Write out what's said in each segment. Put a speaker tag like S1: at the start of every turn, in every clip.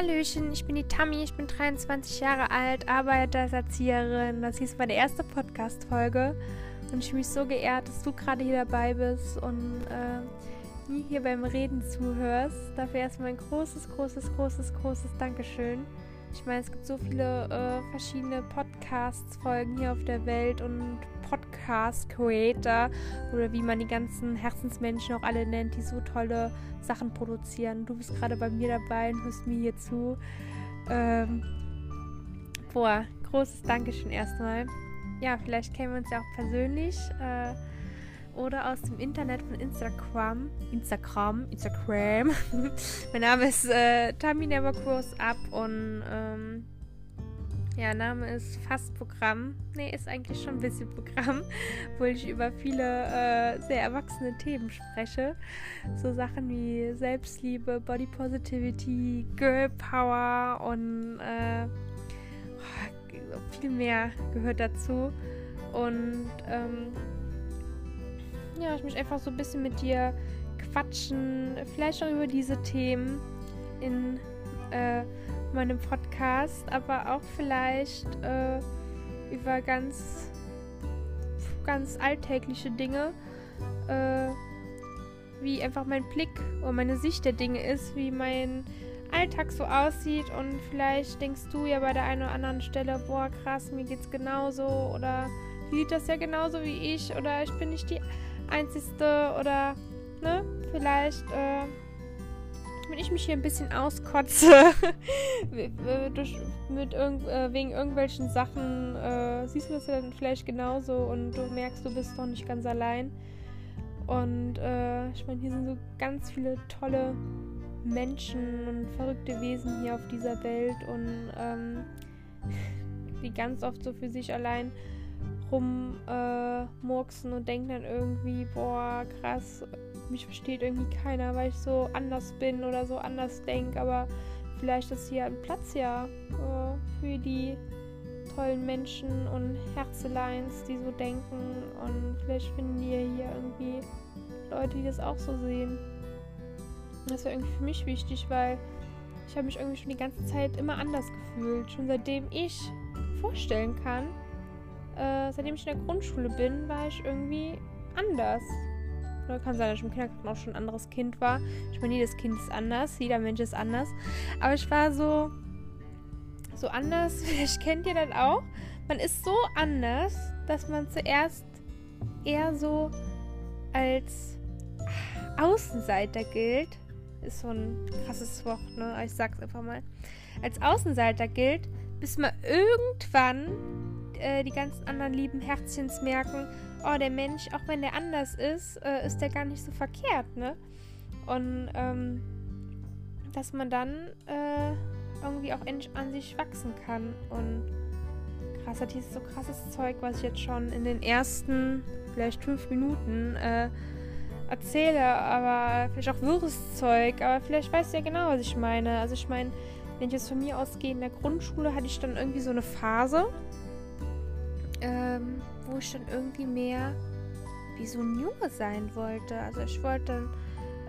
S1: Hallöchen, ich bin die Tammy, ich bin 23 Jahre alt, arbeite als Erzieherin. Das ist meine erste Podcast-Folge und ich bin mich so geehrt, dass du gerade hier dabei bist und äh, hier beim Reden zuhörst. Dafür erstmal ein großes, großes, großes, großes Dankeschön. Ich meine, es gibt so viele äh, verschiedene Podcasts-Folgen hier auf der Welt und Podcast-Creator oder wie man die ganzen Herzensmenschen auch alle nennt, die so tolle Sachen produzieren. Du bist gerade bei mir dabei und hörst mir hier zu. Ähm, boah, großes Dankeschön erstmal. Ja, vielleicht kennen wir uns ja auch persönlich. Äh, oder aus dem Internet von Instagram. Instagram, Instagram. mein Name ist äh, Tami Never Cross Up und ähm, ja, Name ist fast Programm. Ne, ist eigentlich schon ein bisschen Programm, wo ich über viele äh, sehr erwachsene Themen spreche. So Sachen wie Selbstliebe, Body Positivity, Girl Power und äh, viel mehr gehört dazu. Und ähm, ja, ich möchte einfach so ein bisschen mit dir quatschen, vielleicht auch über diese Themen in äh, meinem Podcast, aber auch vielleicht äh, über ganz, ganz alltägliche Dinge, äh, wie einfach mein Blick oder meine Sicht der Dinge ist, wie mein Alltag so aussieht und vielleicht denkst du ja bei der einen oder anderen Stelle, boah krass, mir geht's genauso oder sieht das ja genauso wie ich oder ich bin nicht die Einzige oder ne, vielleicht äh, wenn ich mich hier ein bisschen auskotze durch, mit irgend, äh, wegen irgendwelchen Sachen, äh, siehst du das ja dann vielleicht genauso und du merkst, du bist doch nicht ganz allein. Und äh, ich meine, hier sind so ganz viele tolle Menschen und verrückte Wesen hier auf dieser Welt und ähm, die ganz oft so für sich allein rummurksen äh, und denken dann irgendwie, boah, krass, mich versteht irgendwie keiner, weil ich so anders bin oder so anders denke, aber vielleicht ist hier ein Platz ja äh, für die tollen Menschen und Herzeleins, die so denken und vielleicht finden die hier irgendwie Leute, die das auch so sehen. Das wäre irgendwie für mich wichtig, weil ich habe mich irgendwie schon die ganze Zeit immer anders gefühlt. Schon seitdem ich vorstellen kann, äh, seitdem ich in der Grundschule bin, war ich irgendwie anders. Oder kann sein, dass ich im Kindergarten auch schon ein anderes Kind war. Ich meine, jedes Kind ist anders, jeder Mensch ist anders. Aber ich war so, so anders. Vielleicht kennt ihr das auch. Man ist so anders, dass man zuerst eher so als Außenseiter gilt. Ist so ein krasses Wort, ne? Ich sag's einfach mal. Als Außenseiter gilt, bis man irgendwann äh, die ganzen anderen lieben Herzchens merken, oh, der Mensch, auch wenn der anders ist, äh, ist der gar nicht so verkehrt, ne? Und ähm, dass man dann äh, irgendwie auch an sich wachsen kann. Und krass, hat dieses so krasses Zeug, was ich jetzt schon in den ersten vielleicht fünf Minuten äh, erzähle, aber vielleicht auch wirres Zeug, aber vielleicht weißt du ja genau, was ich meine. Also ich meine, wenn ich jetzt von mir ausgehe, in der Grundschule hatte ich dann irgendwie so eine Phase, ähm, wo ich dann irgendwie mehr wie so ein Junge sein wollte. Also ich wollte dann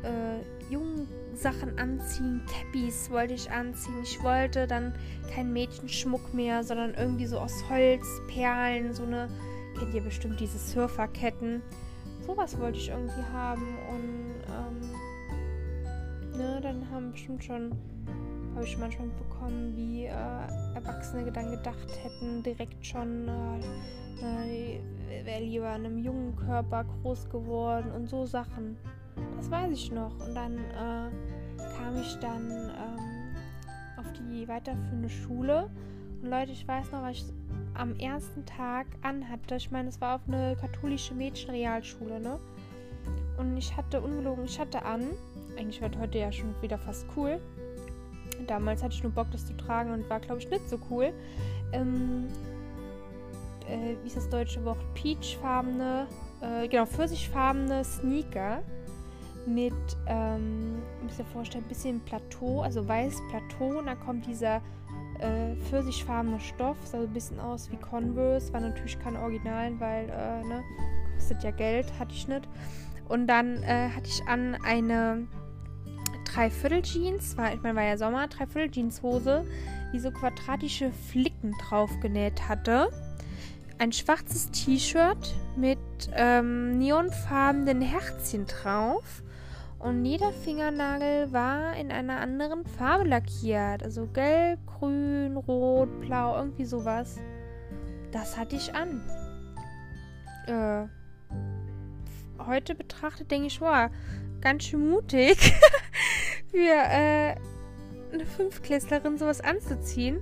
S1: äh, jungen Sachen anziehen, Cappies wollte ich anziehen. Ich wollte dann keinen Mädchenschmuck mehr, sondern irgendwie so aus Holz, Perlen, so eine, kennt ihr bestimmt diese Surferketten. Sowas wollte ich irgendwie haben und ähm, ne, dann haben bestimmt schon habe ich manchmal mitbekommen, wie äh, Erwachsene dann gedacht hätten, direkt schon, äh, äh, wäre lieber in einem jungen Körper groß geworden und so Sachen. Das weiß ich noch. Und dann äh, kam ich dann ähm, auf die weiterführende Schule. Und Leute, ich weiß noch, was ich am ersten Tag anhatte. Ich meine, es war auf eine katholische Mädchenrealschule, ne? Und ich hatte ungelogen, ich hatte an, eigentlich wird heute ja schon wieder fast cool, Damals hatte ich nur Bock, das zu tragen und war, glaube ich, nicht so cool. Ähm, äh, wie ist das deutsche Wort? Peachfarbene, äh, genau, pfirsichfarbene Sneaker mit, ähm, ich muss mir vorstellen, ein bisschen Plateau, also weiß Plateau. Und dann kommt dieser äh, pfirsichfarbene Stoff, sah so ein bisschen aus wie Converse, war natürlich kein Original, weil, äh, ne, kostet ja Geld, hatte ich nicht. Und dann äh, hatte ich an eine Dreiviertel-Jeans, war, ich meine, war ja Sommer, Dreiviertel-Jeans-Hose, die so quadratische Flicken drauf genäht hatte. Ein schwarzes T-Shirt mit ähm, neonfarbenen Herzchen drauf. Und jeder Fingernagel war in einer anderen Farbe lackiert. Also gelb, grün, rot, blau, irgendwie sowas. Das hatte ich an. Äh, heute betrachtet denke ich, wow, ganz schön mutig für äh, eine Fünfklässlerin sowas anzuziehen.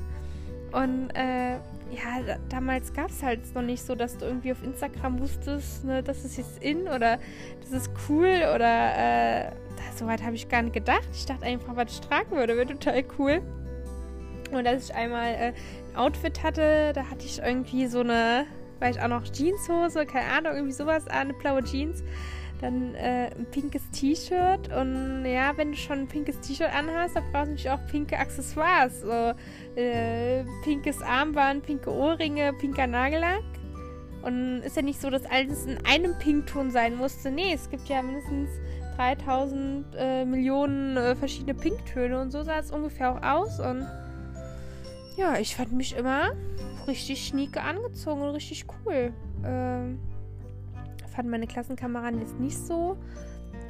S1: Und äh, ja, da, damals gab es halt noch nicht so, dass du irgendwie auf Instagram wusstest, ne, das ist jetzt in oder das ist cool oder äh, so weit habe ich gar nicht gedacht. Ich dachte einfach, was ich tragen würde, wäre total cool. Und als ich einmal äh, ein Outfit hatte, da hatte ich irgendwie so eine, weil ich auch noch Jeanshose, keine Ahnung, irgendwie sowas an, blaue Jeans dann äh, ein pinkes T-Shirt und ja, wenn du schon ein pinkes T-Shirt anhast, dann brauchst du natürlich auch pinke Accessoires. So äh, pinkes Armband, pinke Ohrringe, pinker Nagellack. Und ist ja nicht so, dass alles in einem Pinkton sein musste. Nee, es gibt ja mindestens 3000 äh, Millionen äh, verschiedene Pinktöne und so sah es ungefähr auch aus. Und ja, ich fand mich immer richtig schnieke angezogen und richtig cool. Ähm, fanden meine Klassenkameraden jetzt nicht so.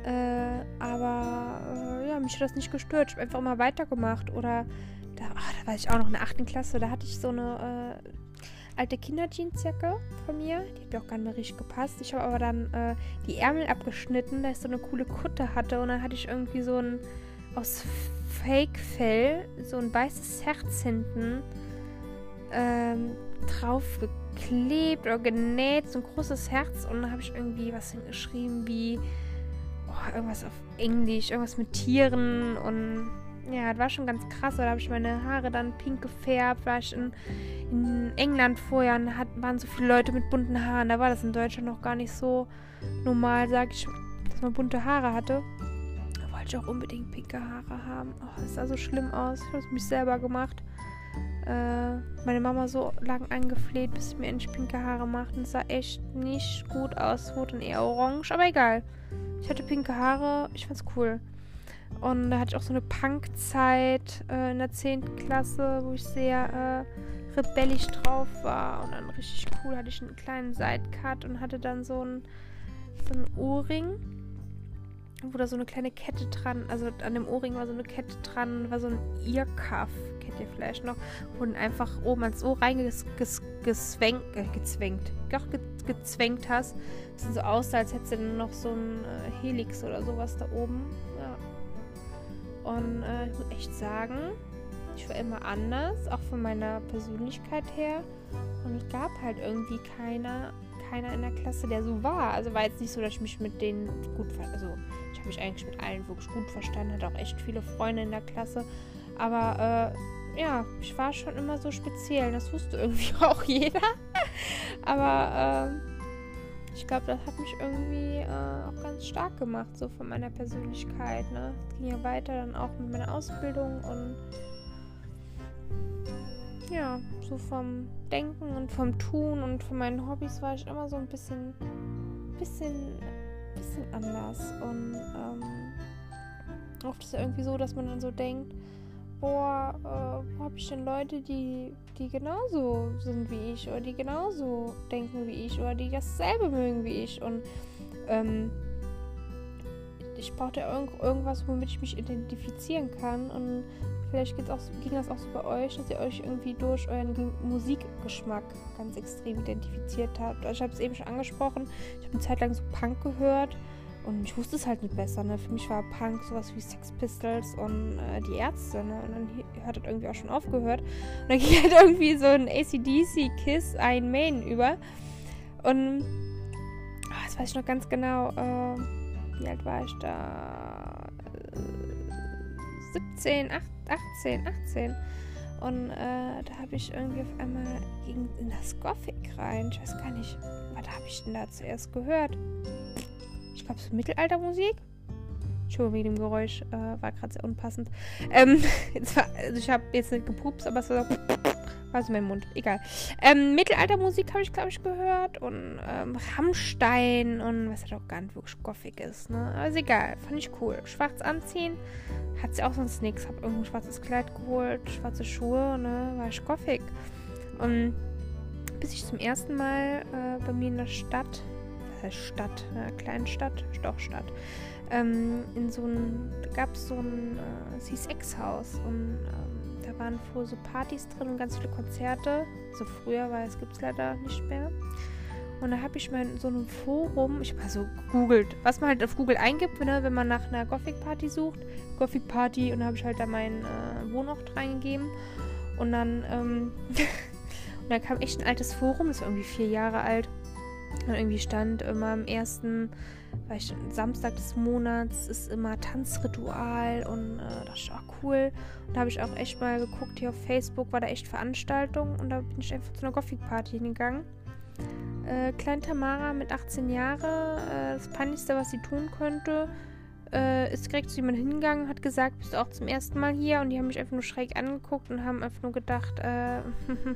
S1: Äh, aber äh, ja, mich hat das nicht gestört. Ich habe einfach immer weitergemacht. Oder da, ach, da war ich auch noch in der 8. Klasse. Da hatte ich so eine äh, alte Kinderjeansjacke von mir. Die hat mir auch gar nicht richtig gepasst. Ich habe aber dann äh, die Ärmel abgeschnitten, da ich so eine coole Kutte hatte. Und dann hatte ich irgendwie so ein aus Fake-Fell, so ein weißes Herz hinten ähm, drauf geklebt oder genäht, so ein großes Herz. Und dann habe ich irgendwie was hingeschrieben wie oh, irgendwas auf Englisch, irgendwas mit Tieren und ja, das war schon ganz krass. Da habe ich meine Haare dann pink gefärbt. War ich in, in England vorher und hat, waren so viele Leute mit bunten Haaren. Da war das in Deutschland noch gar nicht so normal, sag ich, dass man bunte Haare hatte. Da wollte ich auch unbedingt pinke Haare haben. Oh, das sah so schlimm aus. Ich habe es mich selber gemacht äh, meine Mama so lang angefleht, bis sie mir endlich pinke Haare macht. Und es sah echt nicht gut aus. Wurde dann eher orange, aber egal. Ich hatte pinke Haare, ich fand's cool. Und da hatte ich auch so eine Punkzeit äh, in der 10. Klasse, wo ich sehr äh, rebellisch drauf war. Und dann richtig cool hatte ich einen kleinen Sidecut und hatte dann so einen, so einen Ohrring wo da so eine kleine Kette dran, also an dem Ohrring war so eine Kette dran, war so ein Earcuff, ihr vielleicht noch, du einfach oben ans Ohr reingezwängt, äh, gezwängt, doch ge gezwängt hast. Das sieht so aus, als hättest du noch so ein äh, Helix oder sowas da oben. Ja. Und äh, ich muss echt sagen, ich war immer anders, auch von meiner Persönlichkeit her. Und es gab halt irgendwie keiner, keiner in der Klasse, der so war. Also war jetzt nicht so, dass ich mich mit denen gut fand. Also ich habe mich eigentlich mit allen wirklich gut verstanden, hatte auch echt viele Freunde in der Klasse. Aber äh, ja, ich war schon immer so speziell. Das wusste irgendwie auch jeder. Aber äh, ich glaube, das hat mich irgendwie äh, auch ganz stark gemacht, so von meiner Persönlichkeit. Ne? Es ging ja weiter dann auch mit meiner Ausbildung und ja, so vom Denken und vom Tun und von meinen Hobbys war ich immer so ein bisschen, bisschen bisschen anders. Und ähm, oft ist ja irgendwie so, dass man dann so denkt, boah, äh, wo habe ich denn Leute, die, die genauso sind wie ich oder die genauso denken wie ich oder die dasselbe mögen wie ich. Und ähm, ich brauchte irgend, irgendwas, womit ich mich identifizieren kann. Und vielleicht auch, ging das auch so bei euch, dass ihr euch irgendwie durch euren Musikgeschmack ganz extrem identifiziert habt. Also ich habe es eben schon angesprochen, ich habe eine Zeit lang so Punk gehört und ich wusste es halt nicht besser. Ne? Für mich war Punk sowas wie Sex Pistols und äh, die Ärzte. Ne? Und dann hat das irgendwie auch schon aufgehört. Und dann ging halt irgendwie so ein ACDC Kiss ein Main über. Und oh, das weiß ich noch ganz genau. Äh, wie alt war ich da? Äh, 17, 8, 18, 18. Und äh, da habe ich irgendwie auf einmal in, in das Gothic rein. Ich weiß gar nicht, was habe ich denn da zuerst gehört? Glaube, so Mittelaltermusik. Entschuldigung, wegen dem Geräusch äh, war gerade sehr unpassend. Ähm, war, also ich habe jetzt nicht gepupst, aber es war so. Also mein Mund, egal. Ähm, Mittelaltermusik habe ich, glaube ich, gehört. Und ähm, Rammstein und was halt auch gar nicht wirklich gothic ist, ne? Aber ist egal, fand ich cool. Schwarz anziehen, hat sie auch sonst nichts. Hab irgendein schwarzes Kleid geholt, schwarze Schuhe, ne? War ich gothic. Und bis ich zum ersten Mal äh, bei mir in der Stadt, Stadt, ne? Kleinstadt, doch Stadt, ähm, in so ein, da gab es so ein äh, C6-Haus und ähm, da waren vorher so Partys drin und ganz viele Konzerte. So früher, weil es gibt es leider nicht mehr. Und da habe ich mal in so einem Forum, ich habe mal so gegoogelt, was man halt auf Google eingibt, ne, wenn man nach einer Gothic-Party sucht. Gothic-Party und da habe ich halt da meinen äh, Wohnort reingegeben. Und dann, ähm, und da kam echt ein altes Forum, war irgendwie vier Jahre alt. Und irgendwie stand immer am ersten ich, Samstag des Monats ist immer Tanzritual und äh, das ist auch cool. Und da habe ich auch echt mal geguckt, hier auf Facebook war da echt Veranstaltung und da bin ich einfach zu einer Gothic-Party hingegangen. Äh, Klein Tamara mit 18 Jahren, äh, das Peinlichste, was sie tun könnte, äh, ist direkt zu jemandem hingegangen, hat gesagt, bist du auch zum ersten Mal hier? Und die haben mich einfach nur schräg angeguckt und haben einfach nur gedacht, äh,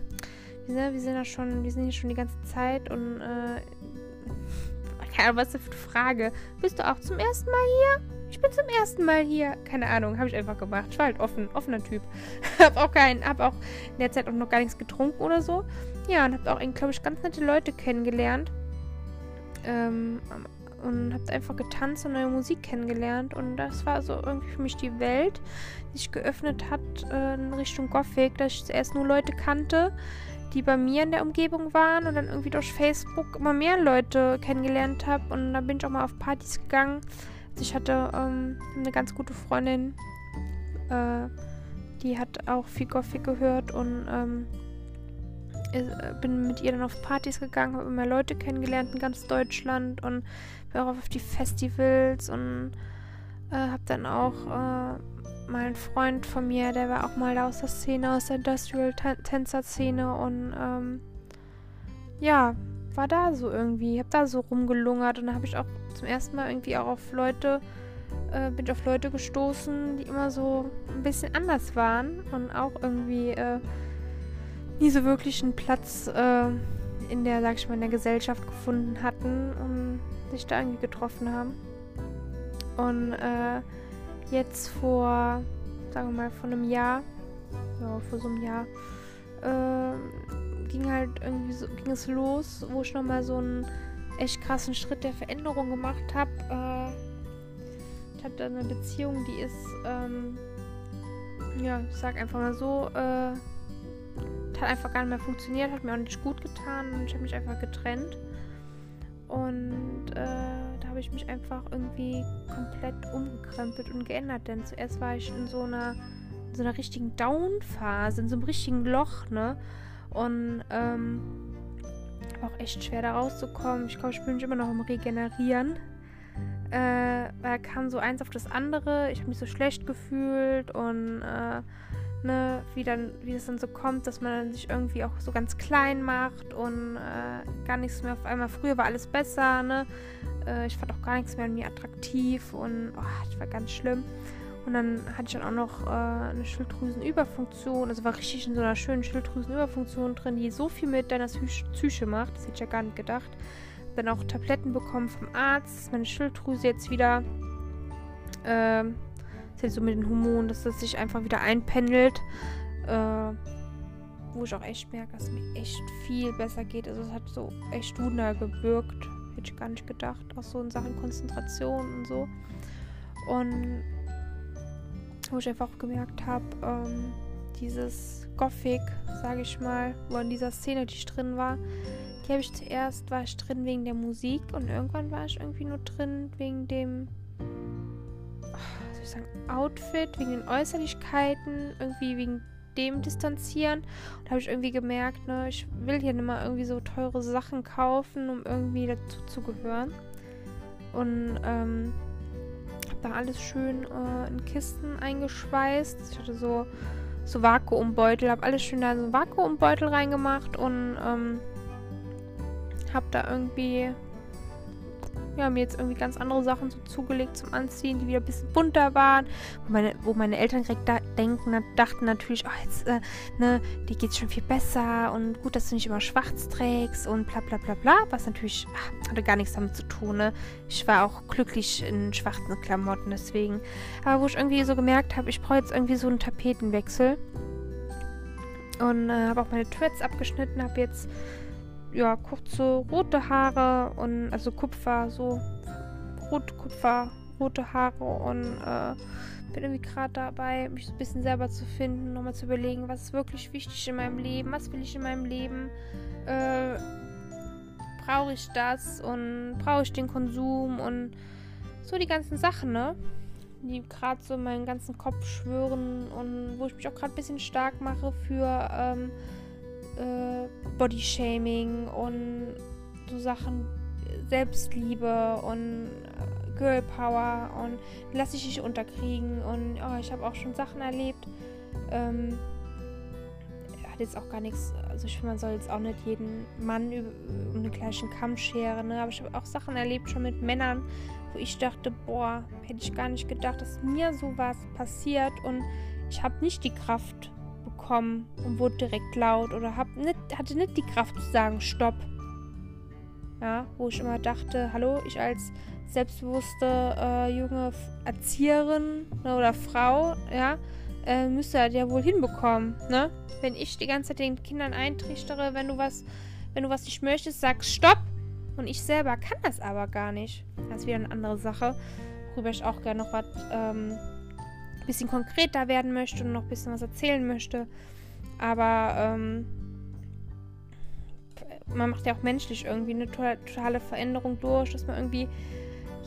S1: wir, sind, ja schon, wir sind hier schon die ganze Zeit und äh, keine Ahnung, was ist das für eine Frage? Bist du auch zum ersten Mal hier? Ich bin zum ersten Mal hier. Keine Ahnung, habe ich einfach gemacht. Ich war halt offen, offener Typ. hab auch keinen, hab auch in der Zeit auch noch gar nichts getrunken oder so. Ja, und hab auch, glaube ich, ganz nette Leute kennengelernt. Ähm, und habt einfach getanzt und neue Musik kennengelernt. Und das war so irgendwie für mich die Welt, die sich geöffnet hat äh, in Richtung Gothic, dass ich zuerst nur Leute kannte, die bei mir in der Umgebung waren und dann irgendwie durch Facebook immer mehr Leute kennengelernt habe. Und dann bin ich auch mal auf Partys gegangen. Also ich hatte ähm, eine ganz gute Freundin, äh, die hat auch viel Gothic gehört und ähm, äh, bin mit ihr dann auf Partys gegangen, habe immer Leute kennengelernt in ganz Deutschland und war auch auf die Festivals und äh, habe dann auch äh, mal ein Freund von mir, der war auch mal aus der Szene, aus der Industrial-Tänzer-Szene und ähm, ja, war da so irgendwie. Hab da so rumgelungert und dann habe ich auch zum ersten Mal irgendwie auch auf Leute, äh, bin ich auf Leute gestoßen, die immer so ein bisschen anders waren und auch irgendwie äh, nie so wirklich einen Platz äh, in der, sag ich mal, in der Gesellschaft gefunden hatten und sich da irgendwie getroffen haben. Und äh, jetzt vor, sagen wir mal, vor einem Jahr, ja, vor so einem Jahr, äh, ging halt irgendwie so, ging es los, wo ich nochmal so einen echt krassen Schritt der Veränderung gemacht habe. Äh, ich hatte eine Beziehung, die ist, ähm, ja, ich sag einfach mal so, äh, hat einfach gar nicht mehr funktioniert, hat mir auch nicht gut getan und ich habe mich einfach getrennt. Und äh, habe ich mich einfach irgendwie komplett umgekrempelt und geändert. Denn zuerst war ich in so einer, in so einer richtigen Down-Phase, in so einem richtigen Loch, ne? Und ähm, auch echt schwer da rauszukommen. Ich glaube, ich bin immer noch im Regenerieren. Äh, da kam so eins auf das andere. Ich habe mich so schlecht gefühlt und äh, ne, wie dann, wie es dann so kommt, dass man sich irgendwie auch so ganz klein macht und äh, gar nichts mehr auf einmal. Früher war alles besser, ne? Äh, ich fand auch gar nichts mehr an mir attraktiv und oh, das war ganz schlimm. Und dann hatte ich dann auch noch äh, eine Schilddrüsenüberfunktion. Also war richtig in so einer schönen Schilddrüsenüberfunktion drin, die so viel mit deiner Psyche macht. Das hätte ich ja gar nicht gedacht. Dann auch Tabletten bekommen vom Arzt, dass meine Schilddrüse jetzt wieder, äh, ist jetzt so mit den Hormonen, dass das sich einfach wieder einpendelt. Äh, wo ich auch echt merke, dass es mir echt viel besser geht. Also es hat so echt Wunder gewirkt. Hätte ich gar nicht gedacht. Auch so in Sachen Konzentration und so. Und wo ich einfach auch gemerkt habe, ähm, dieses Gothic, sage ich mal, wo in dieser Szene, die ich drin war, die habe ich zuerst, war ich drin wegen der Musik und irgendwann war ich irgendwie nur drin wegen dem, was soll ich sagen, Outfit, wegen den Äußerlichkeiten, irgendwie wegen dem distanzieren. Und habe ich irgendwie gemerkt, ne, ich will hier nicht mal irgendwie so teure Sachen kaufen, um irgendwie dazu zu gehören. Und ähm, habe da alles schön äh, in Kisten eingeschweißt. Ich hatte so, so Vakuumbeutel, habe alles schön da in so einen Vakuumbeutel reingemacht und ähm, habe da irgendwie ja, mir jetzt irgendwie ganz andere Sachen so zugelegt zum Anziehen, die wieder ein bisschen bunter waren. Wo meine, wo meine Eltern direkt da denken, dachten natürlich, oh, jetzt, äh, ne, dir geht's schon viel besser und gut, dass du nicht immer schwarz trägst und bla bla bla bla. Was natürlich ach, hatte gar nichts damit zu tun, ne. Ich war auch glücklich in schwarzen Klamotten, deswegen. Aber wo ich irgendwie so gemerkt habe, ich brauche jetzt irgendwie so einen Tapetenwechsel. Und äh, habe auch meine Threads abgeschnitten, habe jetzt ja, kurze rote Haare und also Kupfer, so rot Kupfer, rote Haare und äh, bin irgendwie gerade dabei, mich so ein bisschen selber zu finden, nochmal zu überlegen, was ist wirklich wichtig in meinem Leben, was will ich in meinem Leben, äh, brauche ich das und brauche ich den Konsum und so die ganzen Sachen, ne? Die gerade so meinen ganzen Kopf schwören und wo ich mich auch gerade ein bisschen stark mache für ähm, äh, Bodyshaming und so Sachen, Selbstliebe und äh, Girl Power und lass ich dich unterkriegen und oh, ich habe auch schon Sachen erlebt. Ähm, hat jetzt auch gar nichts, also ich finde, man soll jetzt auch nicht jeden Mann um den gleichen Kamm scheren, ne? aber ich habe auch Sachen erlebt schon mit Männern, wo ich dachte, boah, hätte ich gar nicht gedacht, dass mir sowas passiert und ich habe nicht die Kraft, bekommen und wurde direkt laut oder hab nicht, hatte nicht die Kraft zu sagen, stopp. Ja, wo ich immer dachte, hallo, ich als selbstbewusste äh, junge Erzieherin ne, oder Frau, ja, äh, müsste das ja wohl hinbekommen, ne? Wenn ich die ganze Zeit den Kindern eintrichtere, wenn du was, wenn du was nicht möchtest, sag stopp. Und ich selber kann das aber gar nicht. Das ist wieder eine andere Sache, worüber ich auch gerne noch was ähm, ein bisschen konkreter werden möchte und noch ein bisschen was erzählen möchte. Aber ähm, man macht ja auch menschlich irgendwie eine totale Veränderung durch, dass man irgendwie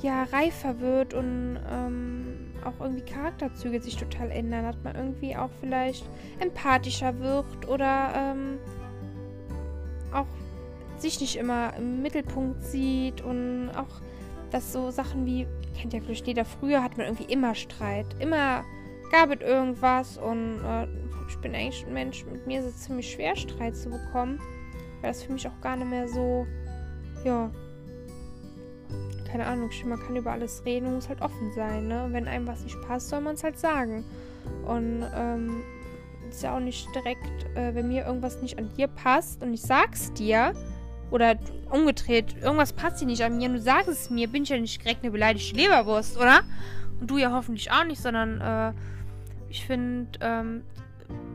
S1: ja reifer wird und ähm, auch irgendwie Charakterzüge sich total ändern, dass man irgendwie auch vielleicht empathischer wird oder ähm, auch sich nicht immer im Mittelpunkt sieht und auch dass so Sachen wie, kennt ja vielleicht jeder, früher hat man irgendwie immer Streit. Immer gab es irgendwas und äh, ich bin eigentlich ein Mensch, mit mir ist es ziemlich schwer, Streit zu bekommen. Weil das für mich auch gar nicht mehr so, ja, keine Ahnung, man kann über alles reden und muss halt offen sein, ne? Und wenn einem was nicht passt, soll man es halt sagen. Und, ähm, ist ja auch nicht direkt, äh, wenn mir irgendwas nicht an dir passt und ich sag's dir, oder umgedreht, irgendwas passt dir nicht an mir und du sagst es mir, bin ich ja nicht direkt eine beleidigte Leberwurst, oder? Und du ja hoffentlich auch nicht, sondern äh, ich finde, ähm,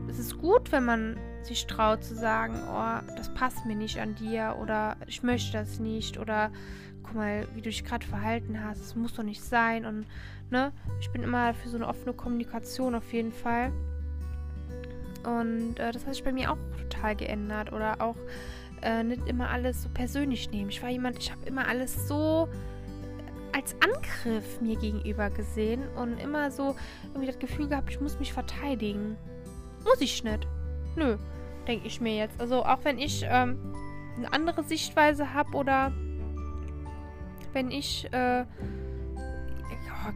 S1: es ist gut, wenn man sich traut zu sagen, oh, das passt mir nicht an dir oder ich möchte das nicht oder guck mal, wie du dich gerade verhalten hast, es muss doch nicht sein und ne, ich bin immer für so eine offene Kommunikation auf jeden Fall. Und äh, das hat sich bei mir auch total geändert oder auch äh, nicht immer alles so persönlich nehmen. Ich war jemand, ich habe immer alles so als Angriff mir gegenüber gesehen und immer so irgendwie das Gefühl gehabt, ich muss mich verteidigen. Muss ich nicht. Nö, denke ich mir jetzt. Also auch wenn ich ähm, eine andere Sichtweise habe oder wenn ich, äh, ja,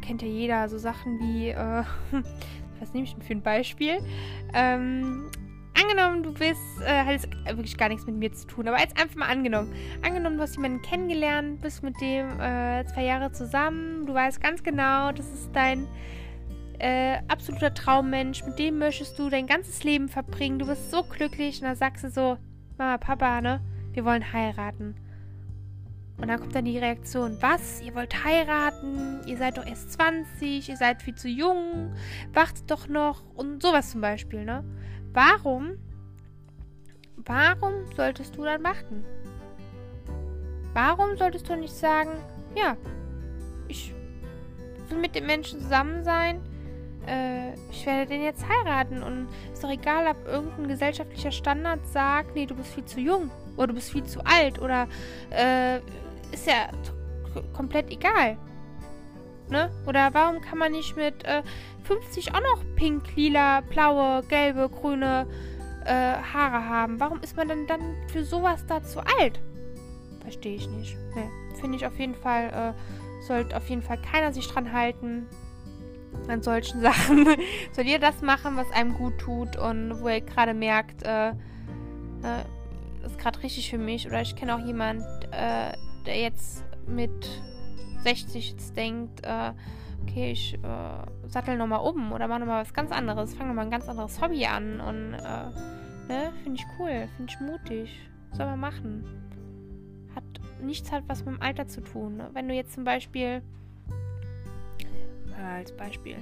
S1: kennt ja jeder, so Sachen wie, äh, was nehme ich denn für ein Beispiel? Ähm, angenommen, du bist, äh, hat wirklich gar nichts mit mir zu tun, aber jetzt einfach mal angenommen. Angenommen, du hast jemanden kennengelernt, bist mit dem äh, zwei Jahre zusammen, du weißt ganz genau, das ist dein äh, absoluter Traummensch, mit dem möchtest du dein ganzes Leben verbringen, du bist so glücklich und dann sagst du so, Mama, Papa, ne, wir wollen heiraten. Und dann kommt dann die Reaktion, was? Ihr wollt heiraten? Ihr seid doch erst 20, ihr seid viel zu jung, wartet doch noch und sowas zum Beispiel, ne? Warum? Warum solltest du dann warten? Warum solltest du nicht sagen, ja, ich will mit dem Menschen zusammen sein, äh, ich werde den jetzt heiraten und ist doch egal, ob irgendein gesellschaftlicher Standard sagt, nee, du bist viel zu jung oder du bist viel zu alt oder äh, ist ja komplett egal. Ne? Oder warum kann man nicht mit äh, 50 auch noch pink, lila, blaue, gelbe, grüne äh, Haare haben? Warum ist man denn dann für sowas da zu alt? Verstehe ich nicht. Ne, finde ich auf jeden Fall, äh, sollte auf jeden Fall keiner sich dran halten an solchen Sachen. Soll ihr das machen, was einem gut tut und wo ihr gerade merkt, äh, das ist gerade richtig für mich. Oder ich kenne auch jemand, äh, der jetzt mit 60 jetzt denkt, äh, okay, ich äh, sattel nochmal um oder mache nochmal was ganz anderes, fange nochmal ein ganz anderes Hobby an und, äh, ne, finde ich cool, finde ich mutig. Soll man machen. Hat nichts hat was mit dem Alter zu tun. Ne? Wenn du jetzt zum Beispiel, äh, als Beispiel,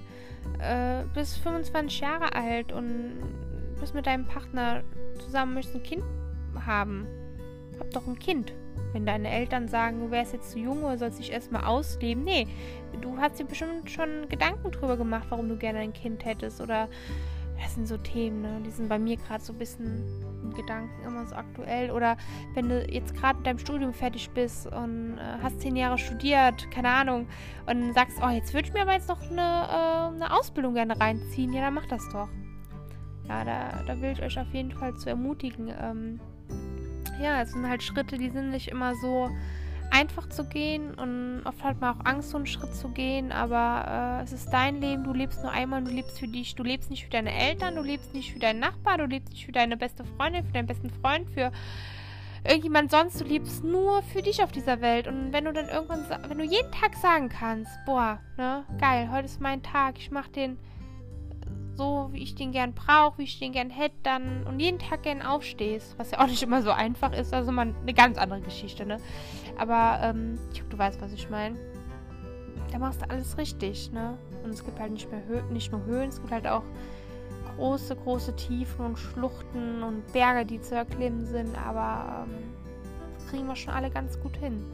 S1: äh, bist 25 Jahre alt und bist mit deinem Partner zusammen, möchtest ein Kind haben. Hab doch ein Kind. Wenn deine Eltern sagen, du wärst jetzt zu jung oder sollst dich erstmal ausleben. Nee, du hast dir bestimmt schon Gedanken drüber gemacht, warum du gerne ein Kind hättest. Oder das sind so Themen, ne? Die sind bei mir gerade so ein bisschen in Gedanken immer so aktuell. Oder wenn du jetzt gerade mit deinem Studium fertig bist und äh, hast zehn Jahre studiert, keine Ahnung, und sagst, oh, jetzt würde ich mir aber jetzt noch eine, äh, eine Ausbildung gerne reinziehen, ja, dann mach das doch. Ja, da, da will ich euch auf jeden Fall zu ermutigen. Ähm, ja, es sind halt Schritte, die sind nicht immer so einfach zu gehen und oft hat man auch Angst, so einen Schritt zu gehen, aber äh, es ist dein Leben, du lebst nur einmal und du lebst für dich. Du lebst nicht für deine Eltern, du lebst nicht für deinen Nachbar, du lebst nicht für deine beste Freundin, für deinen besten Freund, für irgendjemand sonst. Du lebst nur für dich auf dieser Welt. Und wenn du dann irgendwann, wenn du jeden Tag sagen kannst, boah, ne, geil, heute ist mein Tag, ich mach den so, wie ich den gern brauche, wie ich den gern hätte, dann und jeden Tag gern aufstehst, was ja auch nicht immer so einfach ist, also mal eine ganz andere Geschichte, ne? Aber ähm, ich hoffe, du weißt, was ich meine. Da machst du alles richtig, ne? Und es gibt halt nicht mehr Hö nicht nur Höhen, es gibt halt auch große, große Tiefen und Schluchten und Berge, die zu erklimmen sind, aber ähm, das kriegen wir schon alle ganz gut hin.